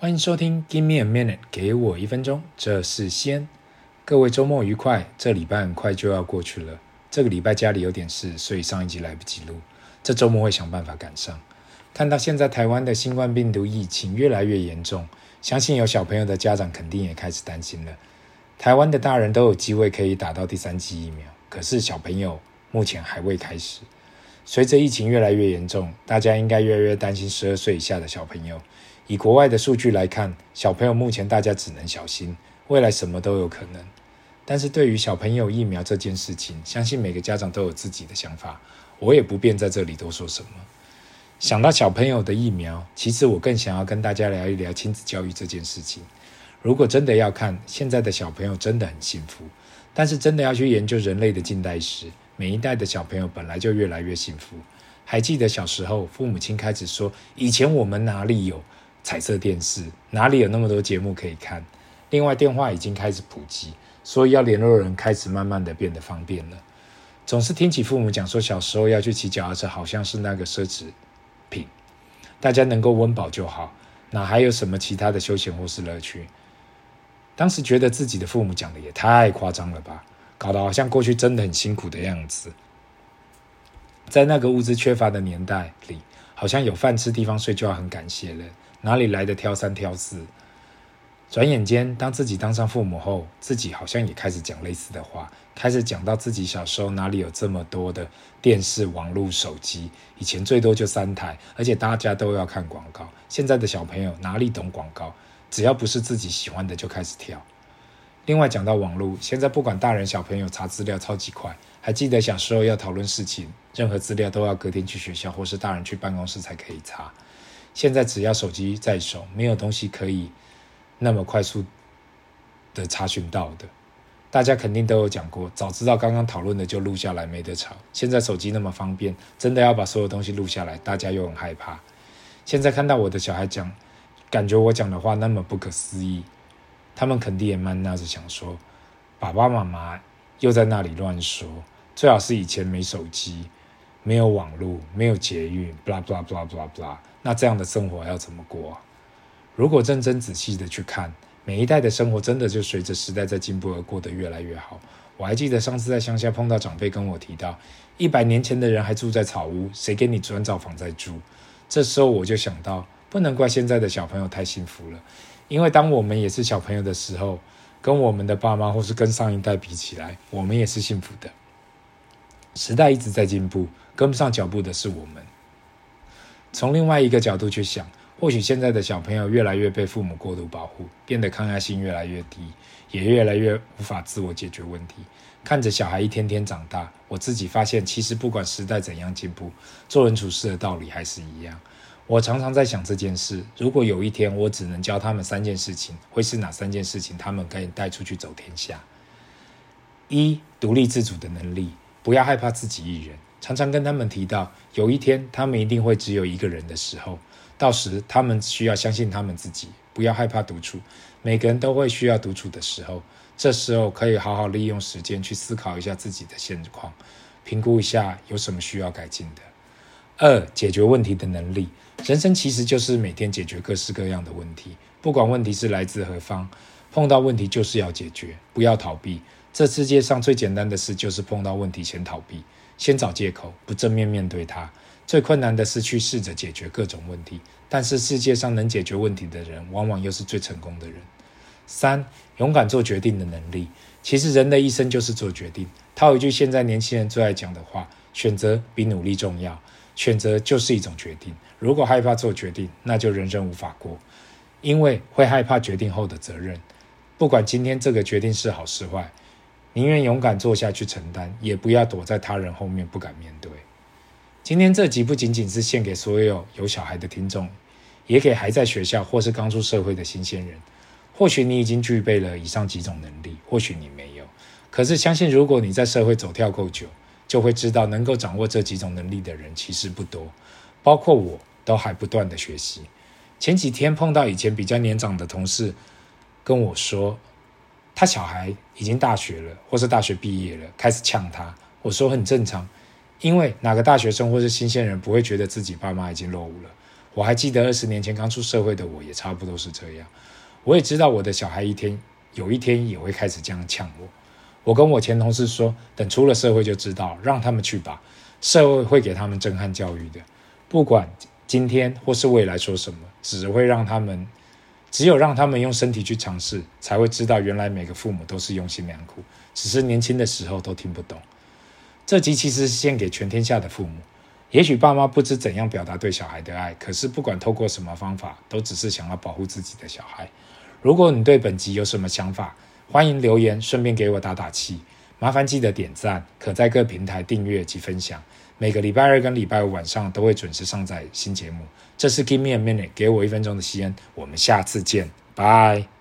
欢迎收听 Give me a minute，给我一分钟，这是先。各位周末愉快，这礼拜很快就要过去了。这个礼拜家里有点事，所以上一集来不及录。这周末会想办法赶上。看到现在台湾的新冠病毒疫情越来越严重，相信有小朋友的家长肯定也开始担心了。台湾的大人都有机会可以打到第三剂疫苗，可是小朋友目前还未开始。随着疫情越来越严重，大家应该越来越担心十二岁以下的小朋友。以国外的数据来看，小朋友目前大家只能小心，未来什么都有可能。但是对于小朋友疫苗这件事情，相信每个家长都有自己的想法，我也不便在这里多说什么。想到小朋友的疫苗，其实我更想要跟大家聊一聊亲子教育这件事情。如果真的要看，现在的小朋友真的很幸福，但是真的要去研究人类的近代史，每一代的小朋友本来就越来越幸福。还记得小时候，父母亲开始说：“以前我们哪里有？”彩色电视哪里有那么多节目可以看？另外，电话已经开始普及，所以要联络人开始慢慢的变得方便了。总是听起父母讲说，小时候要去骑脚踏车，好像是那个奢侈品，大家能够温饱就好，哪还有什么其他的休闲或是乐趣？当时觉得自己的父母讲的也太夸张了吧，搞得好像过去真的很辛苦的样子。在那个物资缺乏的年代里，好像有饭吃、地方睡就要很感谢了。哪里来的挑三挑四？转眼间，当自己当上父母后，自己好像也开始讲类似的话，开始讲到自己小时候哪里有这么多的电视、网络、手机，以前最多就三台，而且大家都要看广告。现在的小朋友哪里懂广告？只要不是自己喜欢的就开始跳。另外讲到网络，现在不管大人小朋友查资料超级快，还记得小时候要讨论事情，任何资料都要隔天去学校或是大人去办公室才可以查。现在只要手机在手，没有东西可以那么快速的查询到的。大家肯定都有讲过，早知道刚刚讨论的就录下来，没得吵。现在手机那么方便，真的要把所有东西录下来，大家又很害怕。现在看到我的小孩讲，感觉我讲的话那么不可思议，他们肯定也蛮纳着想说，爸爸妈妈又在那里乱说，最好是以前没手机。没有网络，没有捷运，blah blah blah blah blah，那这样的生活要怎么过啊？如果认真仔细的去看，每一代的生活真的就随着时代在进步而过得越来越好。我还记得上次在乡下碰到长辈跟我提到，一百年前的人还住在草屋，谁给你砖造房在住？这时候我就想到，不能怪现在的小朋友太幸福了，因为当我们也是小朋友的时候，跟我们的爸妈或是跟上一代比起来，我们也是幸福的。时代一直在进步。跟不上脚步的是我们。从另外一个角度去想，或许现在的小朋友越来越被父母过度保护，变得抗压性越来越低，也越来越无法自我解决问题。看着小孩一天天长大，我自己发现，其实不管时代怎样进步，做人处事的道理还是一样。我常常在想这件事：如果有一天我只能教他们三件事情，会是哪三件事情？他们可以带出去走天下。一、独立自主的能力，不要害怕自己一人。常常跟他们提到，有一天他们一定会只有一个人的时候，到时他们需要相信他们自己，不要害怕独处。每个人都会需要独处的时候，这时候可以好好利用时间去思考一下自己的现况，评估一下有什么需要改进的。二、解决问题的能力，人生其实就是每天解决各式各样的问题，不管问题是来自何方，碰到问题就是要解决，不要逃避。这世界上最简单的事就是碰到问题先逃避。先找借口，不正面面对它。最困难的是去试着解决各种问题，但是世界上能解决问题的人，往往又是最成功的人。三、勇敢做决定的能力。其实人的一生就是做决定。套一句现在年轻人最爱讲的话：选择比努力重要。选择就是一种决定。如果害怕做决定，那就人生无法过，因为会害怕决定后的责任。不管今天这个决定是好是坏。宁愿勇敢做下去承担，也不要躲在他人后面不敢面对。今天这集不仅仅是献给所有有小孩的听众，也给还在学校或是刚出社会的新鲜人。或许你已经具备了以上几种能力，或许你没有。可是相信，如果你在社会走跳够久，就会知道能够掌握这几种能力的人其实不多，包括我都还不断的学习。前几天碰到以前比较年长的同事跟我说。他小孩已经大学了，或是大学毕业了，开始呛他。我说很正常，因为哪个大学生或是新鲜人不会觉得自己爸妈已经落伍了？我还记得二十年前刚出社会的我，也差不多是这样。我也知道我的小孩一天有一天也会开始这样呛我。我跟我前同事说，等出了社会就知道，让他们去吧。社会会给他们震撼教育的，不管今天或是未来说什么，只会让他们，只有让他们用身体去尝试，才会知道原来每个父母都是用心良苦，只是年轻的时候都听不懂。这集其实是献给全天下的父母。也许爸妈不知怎样表达对小孩的爱，可是不管透过什么方法，都只是想要保护自己的小孩。如果你对本集有什么想法，欢迎留言，顺便给我打打气。麻烦记得点赞，可在各平台订阅及分享。每个礼拜二跟礼拜五晚上都会准时上载新节目。这是 Give me a minute，给我一分钟的吸烟。我们下次见，拜。